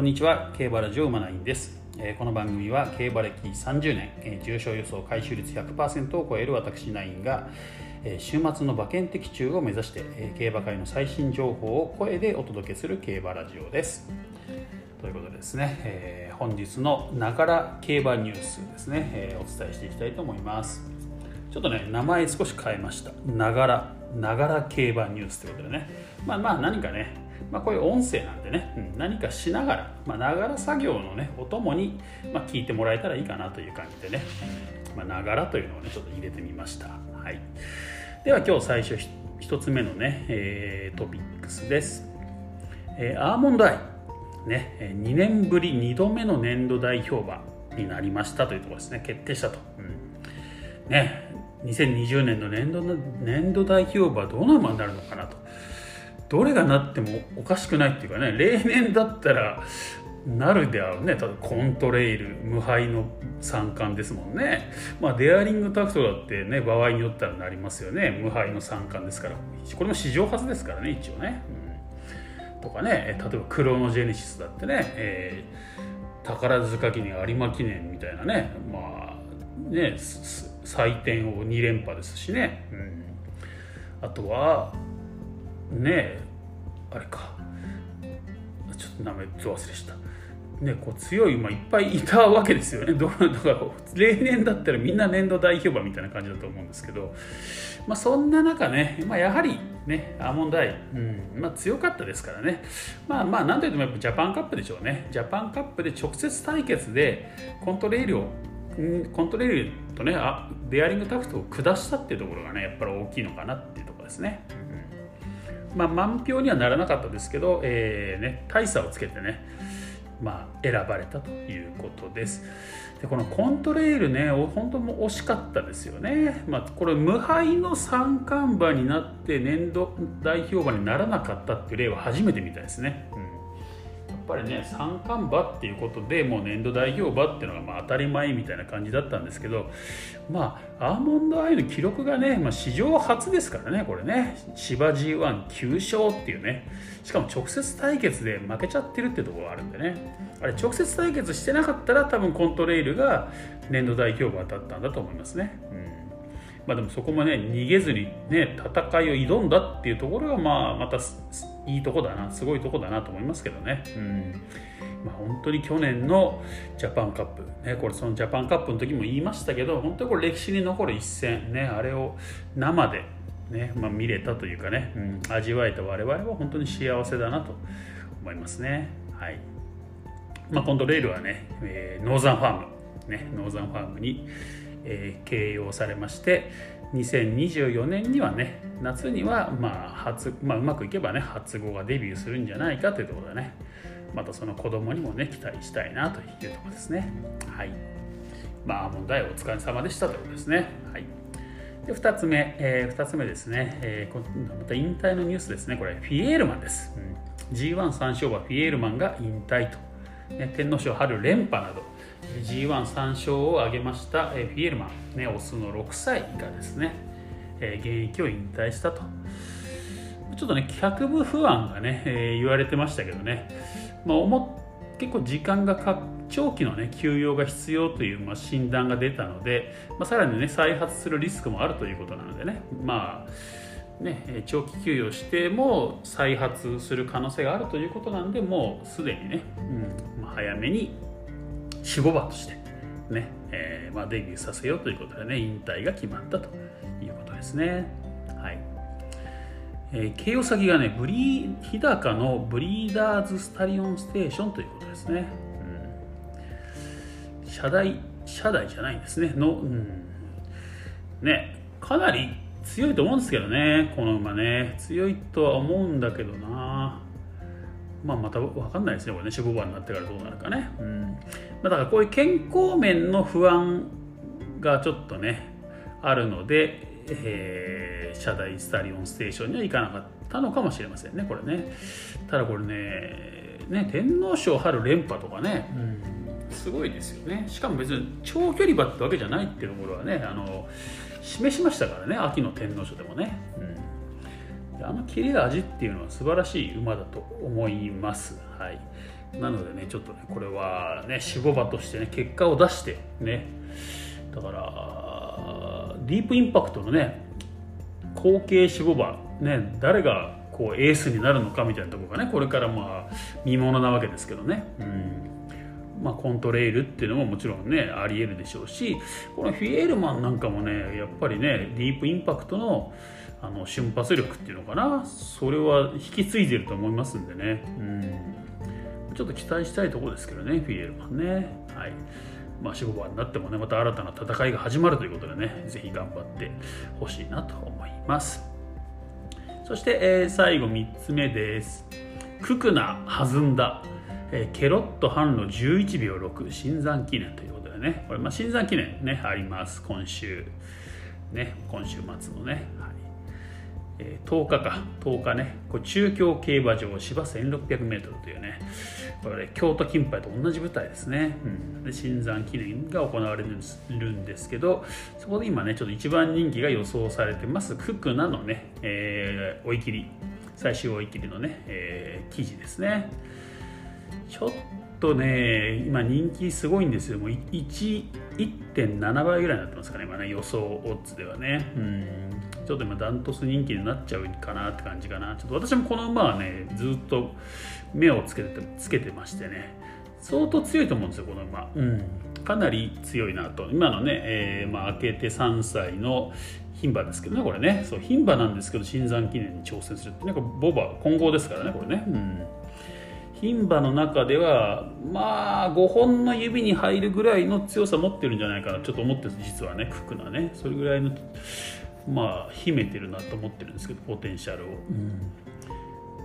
こんにちは競馬ラジオ馬ナインです。えーこの番組は競馬歴30年、えー重賞予想回収率100%を超える私ナインが、えー週末の馬券的中を目指して、えー競馬界の最新情報を声でお届けする競馬ラジオです。ということでですね、えー本日のながら競馬ニュースですね、えーお伝えしていきたいと思います。ちょっとね名前少し変えました。ながらながら競馬ニュースということでね。まあまあ何かねまあ、こういう音声なんでね、うん何かしながら、まあ、ながら作業のね、お供に、まあ、聞いてもらえたらいいかなという感じでね、まあ、ながらというのをね、ちょっと入れてみました。はい。では今日最初ひ一つ目のね、えートピックスです。えーアーモンドアイ、ね、2年ぶり2度目の年度代表馬になりましたというところですね、決定したと。うんね、2020年の年度の年度代表馬はどの馬になるのかなと。どれがなってもおかしくないっていうかね例年だったらなるであろうね。ただコントレイル無敗の三冠ですもんね。まあデアリングタクトだってね場合によったらなりますよね。無敗の三冠ですから。これも史上初ですからね一応ね、うん、とかね。例えばクロノジェネシスだってね、えー宝塚記念有馬記念みたいなね。まあねすす採点を2連覇ですしね、うん、あとはねあれか。ちょっと名前ど忘れした。ねこう強い馬いっぱいいたわけですよね。だから例年だったらみんな年度代表馬みたいな感じだと思うんですけど、まあ、そんな中ね、まあ、やはりねアーモンドアイ、うん。まあ、強かったですからね。まあまあなんといってもやっぱジャパンカップでしょうね。ジャパンカップで直接対決でコントレイルをコントレイルとねあデアリングタクトを下したっていうところがねやっぱり大きいのかなっていうところですね。まあ、満票にはならなかったですけど、えーね、大差をつけてね、まあ、選ばれたということです。でこのコントレイルね、本当も惜しかったですよね。まあ、これ、無敗の三冠馬になって年度代表馬にならなかったっていう例は初めてみたいですね。うんぱりね三冠馬っていうことでもう年度代表馬っていうのがまあ当たり前みたいな感じだったんですけどまあアーモンドアイの記録がね、まあ、史上初ですからねこれね。芝 G19 勝っていうね。しかも直接対決で負けちゃってるっていうところがあるんでね。あれ直接対決してなかったら多分コントレイルが年度代表馬だったんだと思いますね。うん。まあ、でもそこもね逃げずにね戦いを挑んだっていうところがまあまたいいとこだなすごいとこだなと思いますけどね。うんまあ、本当に去年のジャパンカップ、ね、これそのジャパンカップの時も言いましたけど本当にこれ歴史に残る一戦、ね、あれを生で、ねまあ、見れたというかね、うん、味わえた我々は本当に幸せだなと思いますね。はいまあ、コントレイルはね、えーノーザンファーム、ね、ノーザンファームに、えー経用されまして2024年にはね夏にはまあ初、まあ、うまくいけばね初号がデビューするんじゃないかというところでね。またその子供にもね期待したいなというところですね。はい。まあ問題お疲れ様でしたということですね。はい。で2つ目、え2つ目ですね、えーこまた引退のニュースですね。これフィエールマンです、うん、G13 勝馬フィエールマンが引退と、ね、天皇賞春連覇など。G13 勝を挙げました、フィエルマン、ね、オスの6歳がですね、え現役を引退したと。ちょっとね脚部不安がね、え言われてましたけどね、まあ、思結構時間がか長期の、ね、休養が必要という、まあ、診断が出たので、まあ、さらに、ね、再発するリスクもあるということなのでね,、まあ、ねえー長期休養しても再発する可能性があるということなんでもうすでにね、うんまあ、早めに守護馬として、ねえーまあ、デビューさせようということでね引退が決まったということですね。はい。えー、先がねブリー日高のブリーダーズスタリオンステーションということですね、うん、社大社大じゃないんですね。の、うん、ねかなり強いと思うんですけどねこの馬ね。強いとは思うんだけどな。まあまた分かんないですねこれね。守護馬になってからどうなるかね、うん。まあ、だからこういう健康面の不安がちょっとねあるので、えー社大スタリオンステーションには行かなかったのかもしれませんねこれね。ただこれねね天皇賞春連覇とかね、うん、すごいですよね。しかも別に長距離馬ってわけじゃないっていうところはねあの示しましたからね秋の天皇賞でもね、あの切れ味っていうのは素晴らしい馬だと思います。はい。なのでねちょっとねこれはね守護馬としてね結果を出してね。だからディープインパクトのね後継守護馬ね誰がこうエースになるのかみたいなところがねこれからまあ見ものなわけですけどね。うん。まあ、コントレイルっていうのももちろんねありえるでしょうしこのフィエールマンなんかもねやっぱりねディープインパクトのあの瞬発力っていうのかなそれは引き継いでると思いますんでね、うん、ちょっと期待したいところですけどねフィエールマンね。はい。まあ、4、5番になってもね、また新たな戦いが始まるということでね、ぜひ頑張ってほしいなと思います。そして、えー、最後3つ目です。ククナ弾んだ、えー、ケロッと半路11秒6、新山記念ということでね、これ、まあ、新山記念ね、あります、今週。ね、今週末のね、はい。えー、10日か。10日ね。これ中京競馬場芝 1600m というね。これ京都金杯と同じ舞台ですね、うん、で新山記念が行われるんですけどそこで今ねちょっと一番人気が予想されてます。ククナのね、えー、追い切り。最終追い切りのね、えー、記事ですね。ちょっとね今人気すごいんですよ。もう1.7倍ぐらいになってますかね今ね予想オッズではね。うん。ちょっと今ダントツ人気になっちゃうかなって感じかな。ちょっと私もこの馬はねずっと目をつけてつけてましてね。相当強いと思うんですよこの馬、うん、かなり強いなと。今のね、えー、まあ、明けて3歳の牝馬ですけどねこれね。そう牝馬なんですけど新山記念に挑戦するって。ねこれボバ混合ですからねこれね、うん。牝馬の中ではまあ5本の指に入るぐらいの強さ持ってるんじゃないかな。ちょっと思ってる実はねククナね。それぐらいのまあ秘めてるなと思ってるんですけどポテンシャルを、うん、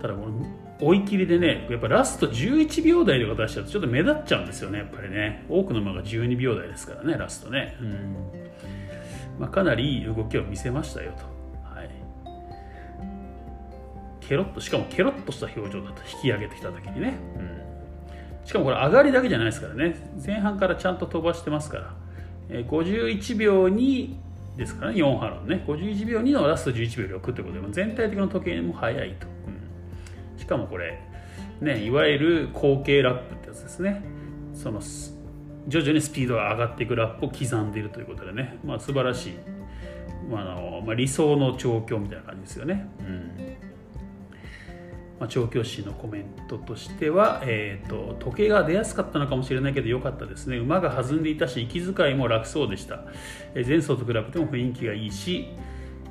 ただこの追い切りでねやっぱラスト11秒台とか出しちゃうとちょっと目立っちゃうんですよねやっぱりね。多くの馬が12秒台ですからねラストね、うん。まあ、かなりいい動きを見せましたよとケロッとしかもケロッとした表情だと引き上げてきた時にね、うん、しかもこれ上がりだけじゃないですからね。前半からちゃんと飛ばしてますから、えー、51秒2ですからね4ハロンね51秒2のラスト11秒6ということで全体的な時計も速いと、うん、しかもこれねいわゆる後継ラップってやつですね。その徐々にスピードが上がっていくラップを刻んでいるということでね、まあ、素晴らしい、まああのまあ、理想の調教みたいな感じですよね。うん。まあ、調教師のコメントとしては、えーと、時計が出やすかったのかもしれないけど良かったですね。馬が弾んでいたし息遣いも楽そうでした、えー、前走と比べても雰囲気がいいし、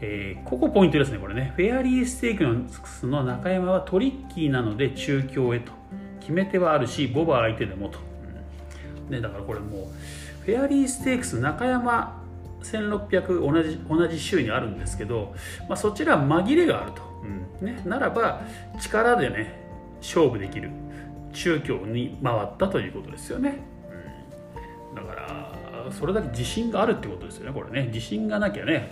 えー、ここポイントですねこれね。フェアリーステークの中山はトリッキーなので中京へと。決め手はあるしボバ相手でもと、うん。ね、だからこれもうフェアリーステークス中山1600同じ同じ週にあるんですけど、まあ、そちら紛れがあると。ね、ならば力でね勝負できる。中京に回ったということですよね、うん、だからそれだけ自信があるってことですよねこれね。自信がなきゃね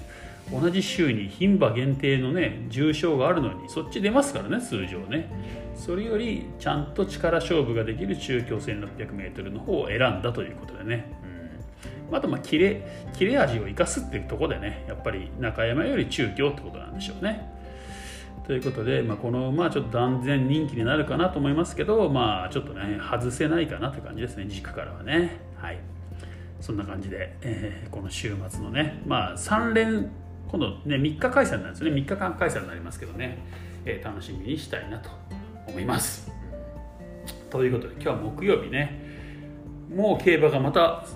同じ週に牝馬限定のね重賞があるのにそっち出ますからね通常ね。それよりちゃんと力勝負ができる中京 1600m の方を選んだということでね、うん、あとまあ切れ切れ味を生かすっていうとこでねやっぱり中山より中京ってことなんでしょうね。ということで、まあ、この馬はちょっと断然人気になるかなと思いますけど、まあ、ちょっとね、外せないかなという感じですね、軸からはね。はい。そんな感じで、えー、この週末のね、まあ、3連、今度ね、3日開催なんですね、3日間開催になりますけどね、えー、楽しみにしたいなと思います。ということで、今日は木曜日ね、もう競馬がまた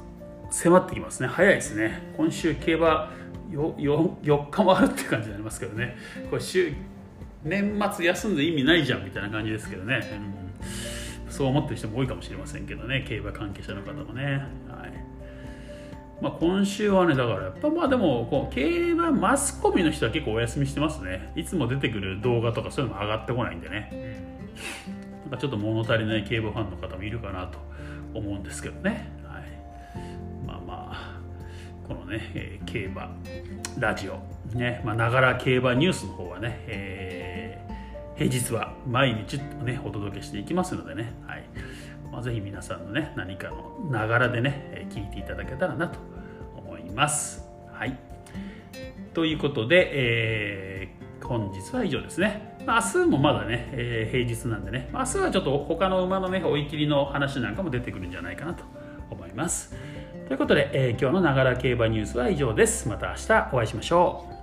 迫ってきますね、早いですね。今週競馬よよ4日もあるって感じになりますけどね、これ週年末休んで意味ないじゃんみたいな感じですけどね、うん、そう思ってる人も多いかもしれませんけどね。競馬関係者の方もね、はい。まあ、今週はねだからやっぱまあでもこう競馬マスコミの人は結構お休みしてますね。いつも出てくる動画とかそういうのも上がってこないんでね、なんかちょっと物足りない競馬ファンの方もいるかなと思うんですけどね、はい、まあまあこのね、競馬ラジオ。ねまながら競馬ニュースの方はね、えー平日は毎日ねお届けしていきますのでね、はい。まあ、ぜひ皆さんのね何かのながらでね聞いていただけたらなと思います。はい、ということで、えー、本日は以上ですね。明日もまだね、えー、平日なんでね、明日はちょっと他の馬のね追い切りの話なんかも出てくるんじゃないかなと思います。ということで、えー、今日のながら競馬ニュースは以上です。また明日お会いしましょう。